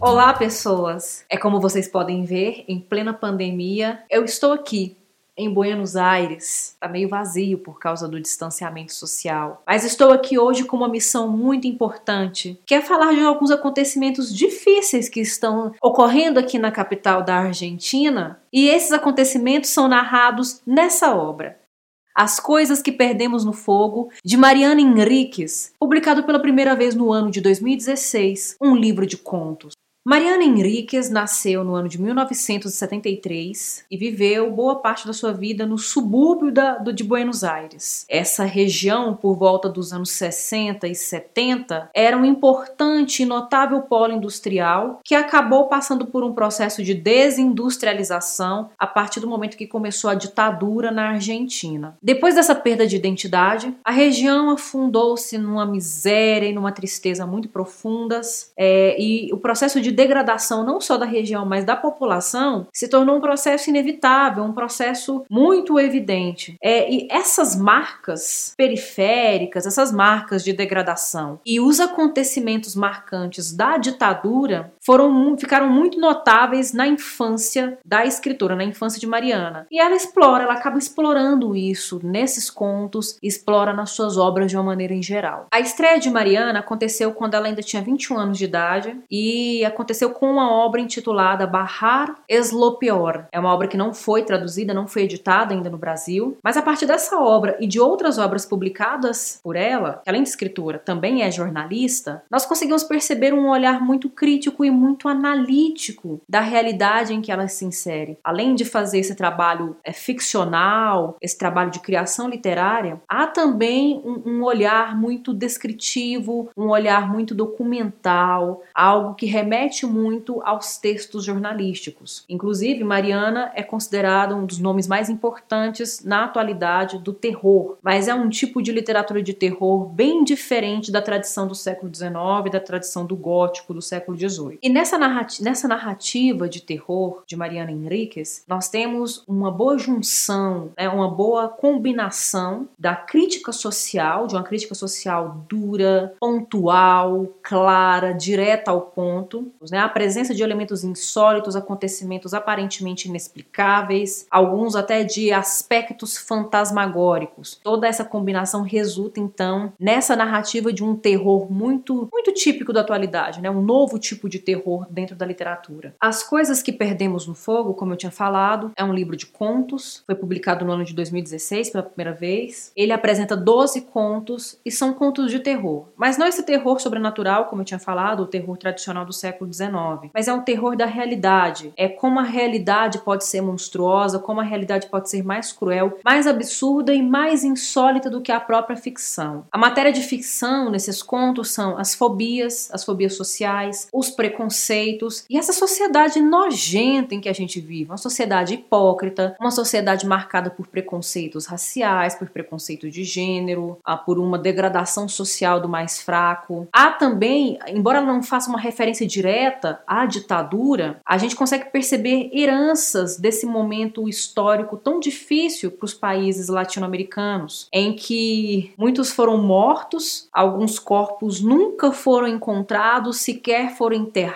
Olá, pessoas! É como vocês podem ver, em plena pandemia, eu estou aqui em Buenos Aires. Tá meio vazio por causa do distanciamento social. Mas estou aqui hoje com uma missão muito importante, que é falar de alguns acontecimentos difíceis que estão ocorrendo aqui na capital da Argentina, e esses acontecimentos são narrados nessa obra. As Coisas que Perdemos no Fogo, de Mariana Henriques, publicado pela primeira vez no ano de 2016, um livro de contos. Mariana Henriquez nasceu no ano de 1973 e viveu boa parte da sua vida no subúrbio da, do, de Buenos Aires. Essa região, por volta dos anos 60 e 70, era um importante e notável polo industrial que acabou passando por um processo de desindustrialização a partir do momento que começou a ditadura na Argentina. Depois dessa perda de identidade, a região afundou-se numa miséria e numa tristeza muito profundas é, e o processo de degradação não só da região, mas da população, se tornou um processo inevitável, um processo muito evidente. É, e essas marcas periféricas, essas marcas de degradação e os acontecimentos marcantes da ditadura foram ficaram muito notáveis na infância da escritora, na infância de Mariana. E ela explora, ela acaba explorando isso nesses contos, explora nas suas obras de uma maneira em geral. A estreia de Mariana aconteceu quando ela ainda tinha 21 anos de idade e aconteceu com uma obra intitulada Bahar Eslopior. É uma obra que não foi traduzida, não foi editada ainda no Brasil, mas a partir dessa obra e de outras obras publicadas por ela, que além de escritora também é jornalista, nós conseguimos perceber um olhar muito crítico e muito analítico da realidade em que ela se insere. Além de fazer esse trabalho é, ficcional, esse trabalho de criação literária, há também um, um olhar muito descritivo, um olhar muito documental, algo que remete muito aos textos jornalísticos. Inclusive, Mariana é considerada um dos nomes mais importantes na atualidade do terror, mas é um tipo de literatura de terror bem diferente da tradição do século XIX, da tradição do gótico do século XVIII. E nessa narrativa, nessa narrativa de terror de Mariana Henriques, nós temos uma boa junção, né, uma boa combinação da crítica social, de uma crítica social dura, pontual, clara, direta ao ponto, né? A presença de elementos insólitos, acontecimentos aparentemente inexplicáveis, alguns até de aspectos fantasmagóricos. Toda essa combinação resulta então nessa narrativa de um terror muito muito típico da atualidade, né? Um novo tipo de terror dentro da literatura. As coisas que perdemos no fogo, como eu tinha falado, é um livro de contos, foi publicado no ano de 2016 pela primeira vez. Ele apresenta 12 contos e são contos de terror, mas não esse terror sobrenatural, como eu tinha falado, o terror tradicional do século XIX. Mas é um terror da realidade. É como a realidade pode ser monstruosa, como a realidade pode ser mais cruel, mais absurda e mais insólita do que a própria ficção. A matéria de ficção nesses contos são as fobias, as fobias sociais, os preconceitos e essa sociedade nojenta em que a gente vive, uma sociedade hipócrita, uma sociedade marcada por preconceitos raciais, por preconceito de gênero, ah, por uma degradação social do mais fraco. Há também, embora não faça uma referência direta à ditadura, a gente consegue perceber heranças desse momento histórico tão difícil para os países latino-americanos, em que muitos foram mortos, alguns corpos nunca foram encontrados, sequer foram enterrados,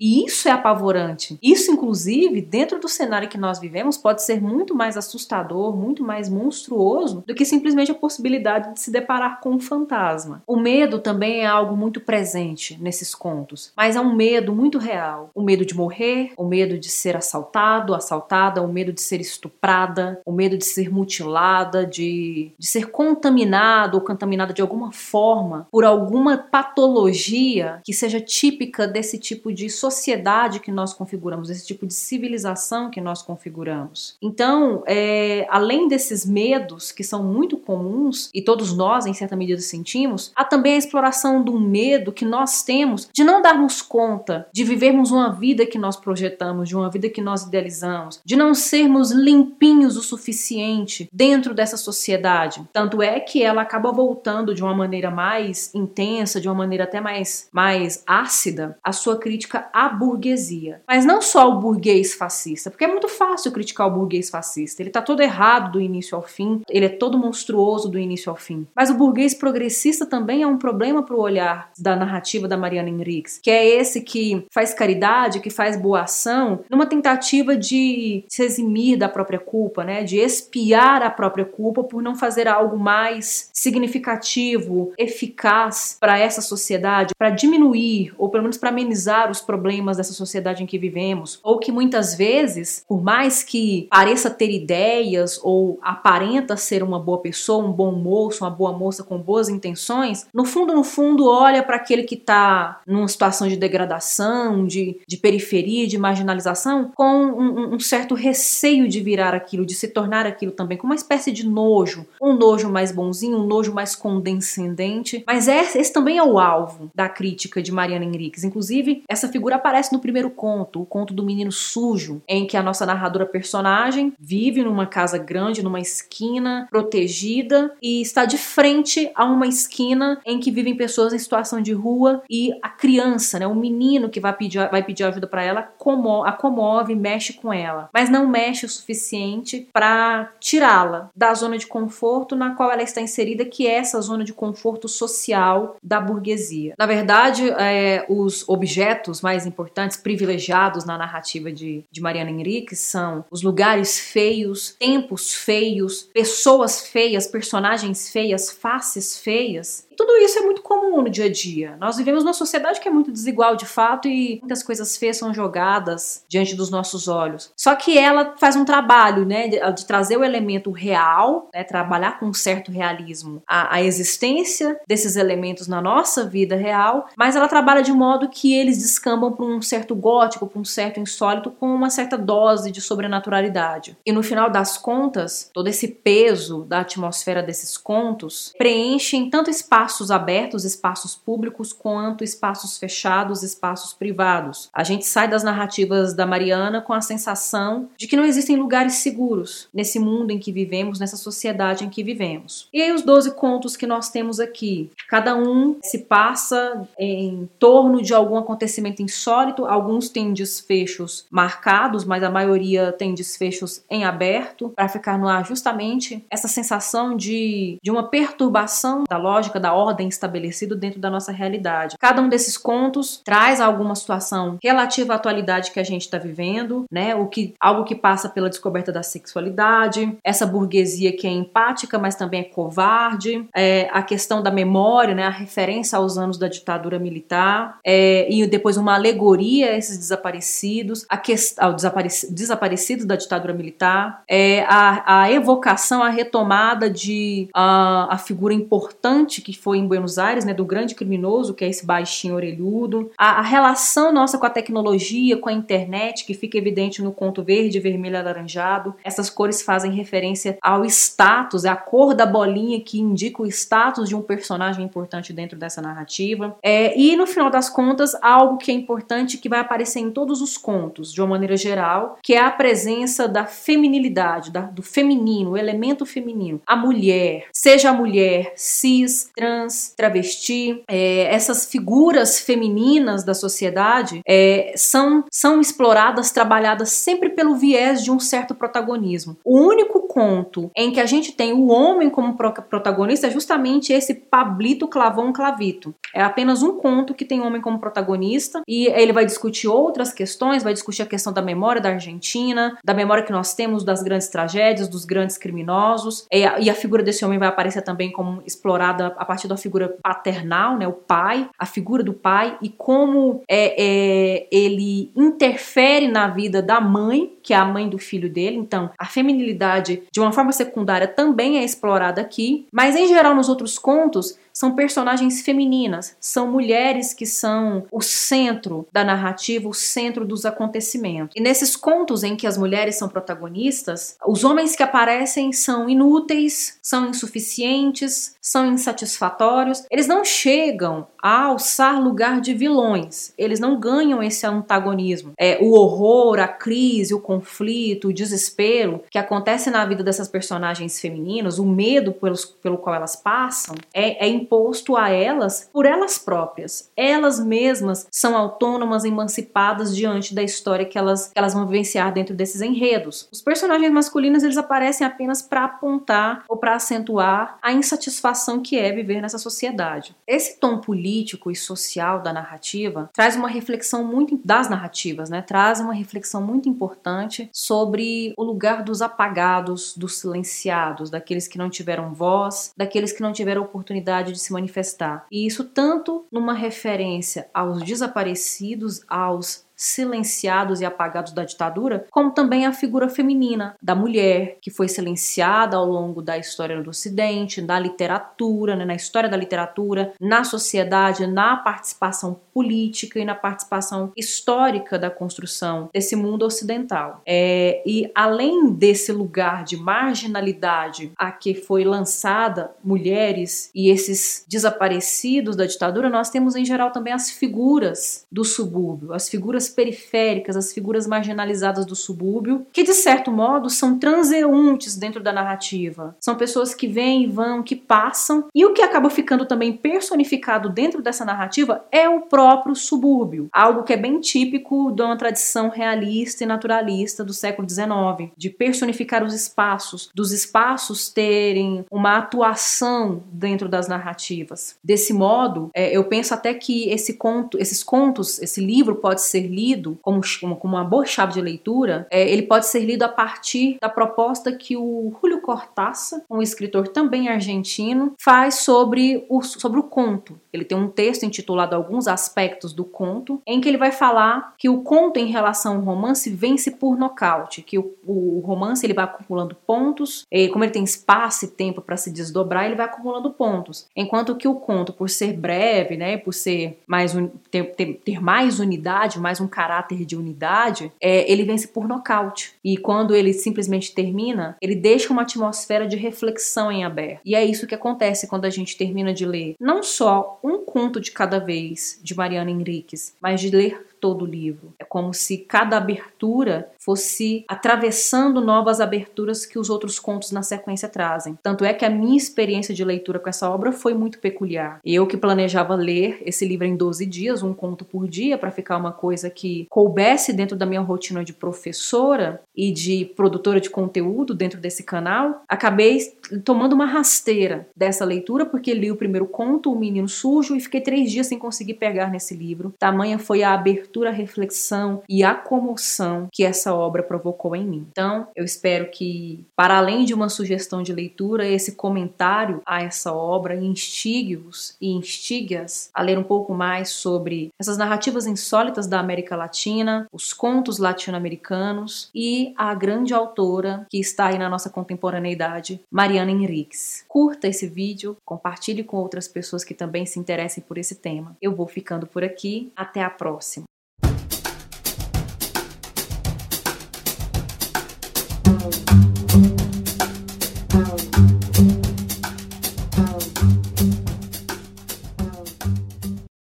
e isso é apavorante. Isso, inclusive, dentro do cenário que nós vivemos, pode ser muito mais assustador, muito mais monstruoso do que simplesmente a possibilidade de se deparar com um fantasma. O medo também é algo muito presente nesses contos, mas é um medo muito real. O medo de morrer, o medo de ser assaltado, assaltada, o medo de ser estuprada, o medo de ser mutilada, de, de ser contaminado ou contaminada de alguma forma por alguma patologia que seja típica desse tipo de sociedade que nós configuramos, desse tipo de civilização que nós configuramos. Então, é, além desses medos que são muito comuns e todos nós, em certa medida, sentimos, há também a exploração do medo que nós temos de não darmos conta de vivermos uma vida que nós projetamos, de uma vida que nós idealizamos, de não sermos limpinhos o suficiente dentro dessa sociedade. Tanto é que ela acaba voltando de uma maneira mais intensa, de uma maneira até mais, mais ácida, a sua crítica à burguesia. Mas não só o burguês fascista, porque é muito fácil criticar o burguês fascista. Ele está todo errado do início ao fim, ele é todo monstruoso do início ao fim. Mas o burguês progressista também é um problema para o olhar da narrativa da Mariana Henriques, que é esse que faz caridade, que faz boa ação, numa tentativa de se eximir da própria culpa, né? De espiar a própria culpa por não fazer algo mais significativo, eficaz para essa sociedade, para diminuir ou pelo menos para amenizar os problemas dessa sociedade em que vivemos, ou que muitas vezes, por mais que pareça ter ideias ou aparenta ser uma boa pessoa, um bom moço, uma boa moça com boas intenções, no fundo, no fundo, olha para aquele que está numa situação de degradação, de, de periferia, de marginalização, com um, um certo receio de virar aquilo, de se tornar aquilo também, com uma espécie de nojo, um nojo mais bonzinho, um nojo mais condescendente. Mas é, esse também é o alvo da crítica de Mariana Henriques. Inclusive, essa figura aparece no primeiro conto, o conto do menino sujo, em que a nossa narradora personagem vive numa casa grande, numa esquina protegida e está de frente a uma esquina em que vivem pessoas em situação de rua e a criança, né, o menino que vai pedir, vai pedir ajuda para ela, como, a comove, mexe com ela, mas não mexe o suficiente para tirá-la da zona de conforto na qual ela está inserida, que é essa zona de conforto social da burguesia. Na verdade, é, os objetos mais importantes, privilegiados na narrativa de, de Mariana Henrique são os lugares feios, tempos feios, pessoas feias, personagens feias, faces feias tudo isso é muito comum no dia a dia. Nós vivemos numa sociedade que é muito desigual de fato e muitas coisas feias são jogadas diante dos nossos olhos. Só que ela faz um trabalho, né, de, trazer o elemento real, né, trabalhar com um certo realismo a, a existência desses elementos na nossa vida real, mas ela trabalha de modo que eles descambam para um certo gótico, para um certo insólito, com uma certa dose de sobrenaturalidade. E no final das contas, todo esse peso da atmosfera desses contos preenchem tanto espaço espaços abertos, espaços públicos, quanto espaços fechados, espaços privados. A gente sai das narrativas da Mariana com a sensação de que não existem lugares seguros nesse mundo em que vivemos, nessa sociedade em que vivemos. E aí, os 12 contos que nós temos aqui, cada um se passa em torno de algum acontecimento insólito, alguns têm desfechos marcados, mas a maioria tem desfechos em aberto, para ficar no ar justamente essa sensação de, de uma perturbação da lógica da ordem estabelecida dentro da nossa realidade. Cada um desses contos traz alguma situação relativa à atualidade que a gente está vivendo, né? O que algo que passa pela descoberta da sexualidade, essa burguesia que é empática, mas também é covarde, é, a questão da memória, né? A referência aos anos da ditadura militar é, e depois uma alegoria a esses desaparecidos, a questão ao desaparecido, desaparecidos da ditadura militar, é, a, a evocação, a retomada de a, a figura importante que foi em Buenos Aires, né, do grande criminoso, que é esse baixinho orelhudo, a, a, relação nossa com a tecnologia, com a internet, que fica evidente no conto verde, vermelho e alaranjado. Essas cores fazem referência ao status, é a cor da bolinha que indica o status de um personagem importante dentro dessa narrativa. É, e no final das contas, algo que é importante que vai aparecer em todos os contos, de uma maneira geral, que é a presença da feminilidade, da, do feminino, o elemento feminino. A mulher, seja a mulher cis, trans, trans, travesti, é, essas figuras femininas da sociedade é, são, são exploradas, trabalhadas sempre pelo viés de um certo protagonismo. O único conto em que a gente tem o homem como protagonista é justamente esse Pablito Clavão Clavito. É apenas um conto que tem o homem como protagonista e ele vai discutir outras questões, vai discutir a questão da memória da Argentina, da memória que nós temos das grandes tragédias, dos grandes criminosos, e a, e a figura desse homem vai aparecer também como explorada a partir partir da figura paternal, né, o pai, a figura do pai e como é, é, ele interfere na vida da mãe, que é a mãe do filho dele. Então, a feminilidade, de uma forma secundária, também é explorada aqui, mas em geral nos outros contos são personagens femininas, são mulheres que são o centro da narrativa, o centro dos acontecimentos. E nesses contos em que as mulheres são protagonistas, os homens que aparecem são inúteis, são insuficientes, são insatisfatórios, eles não chegam a alçar lugar de vilões, eles não ganham esse antagonismo. É, o horror, a crise, o conflito, o desespero que acontece na vida dessas personagens femininas, o medo pelos, pelo qual elas passam, é, é imposto a elas por elas próprias. Elas mesmas são autônomas, emancipadas diante da história que elas, que elas vão vivenciar dentro desses enredos. Os personagens masculinos eles aparecem apenas para apontar ou para acentuar a insatisfação que é viver nessa sociedade. Esse tom político e social da narrativa traz uma reflexão muito das narrativas, né? Traz uma reflexão muito importante sobre o lugar dos apagados, dos silenciados, daqueles que não tiveram voz, daqueles que não tiveram oportunidade de se manifestar. E isso tanto numa referência aos desaparecidos, aos silenciados e apagados da ditadura, como também a figura feminina da mulher, que foi silenciada ao longo da história do Ocidente, na literatura, né, na história da literatura, na sociedade, na participação política e na participação histórica da construção desse mundo ocidental. É, e além desse lugar de marginalidade a que foi lançada mulheres e esses desaparecidos da ditadura, nós temos em geral também as figuras do subúrbio, as figuras periféricas, as figuras marginalizadas do subúrbio, que de certo modo são transeuntes dentro da narrativa. São pessoas que vêm e vão, que passam, e o que acaba ficando também personificado dentro dessa narrativa é o próprio subúrbio, algo que é bem típico de uma tradição realista e naturalista do século XIX, de personificar os espaços, dos espaços terem uma atuação dentro das narrativas. Desse modo, é, eu penso até que esse conto, esses contos, esse livro pode ser lido lido como, como uma boa chave de leitura, é, ele pode ser lido a partir da proposta que o Julio Cortázar, um escritor também argentino, faz sobre o, sobre o conto. Ele tem um texto intitulado Alguns Aspectos do Conto, em que ele vai falar que o conto em relação ao romance vence por nocaute, que o, o romance ele vai acumulando pontos, e como ele tem espaço e tempo para se desdobrar, ele vai acumulando pontos, enquanto que o conto, por ser breve, né, por ser mais un, ter, ter, ter mais unidade, mais um caráter de unidade, é, ele vence por nocaute. E quando ele simplesmente termina, ele deixa uma atmosfera de reflexão em aberto. E é isso que acontece quando a gente termina de ler não só um conto de cada vez de Mariana Henriques, mas de ler todo o livro. É como se cada abertura fosse atravessando novas aberturas que os outros contos na sequência trazem. Tanto é que a minha experiência de leitura com essa obra foi muito peculiar. Eu que planejava ler esse livro em 12 dias, um conto por dia, para ficar uma coisa que coubesse dentro da minha rotina de professora e de produtora de conteúdo dentro desse canal, acabei tomando uma rasteira dessa leitura porque li o primeiro conto, O Menino Sujo, e fiquei três dias sem conseguir pegar nesse livro. Tamanha foi a abertura abertura à reflexão e à comoção que essa obra provocou em mim. Então, eu espero que, para além de uma sugestão de leitura, esse comentário a essa obra instigue-os e instigue-as a ler um pouco mais sobre essas narrativas insólitas da América Latina, os contos latino-americanos e a grande autora que está aí na nossa contemporaneidade, Mariana Henriques. Curta esse vídeo, compartilhe com outras pessoas que também se interessem por esse tema. Eu vou ficando por aqui. Até a próxima.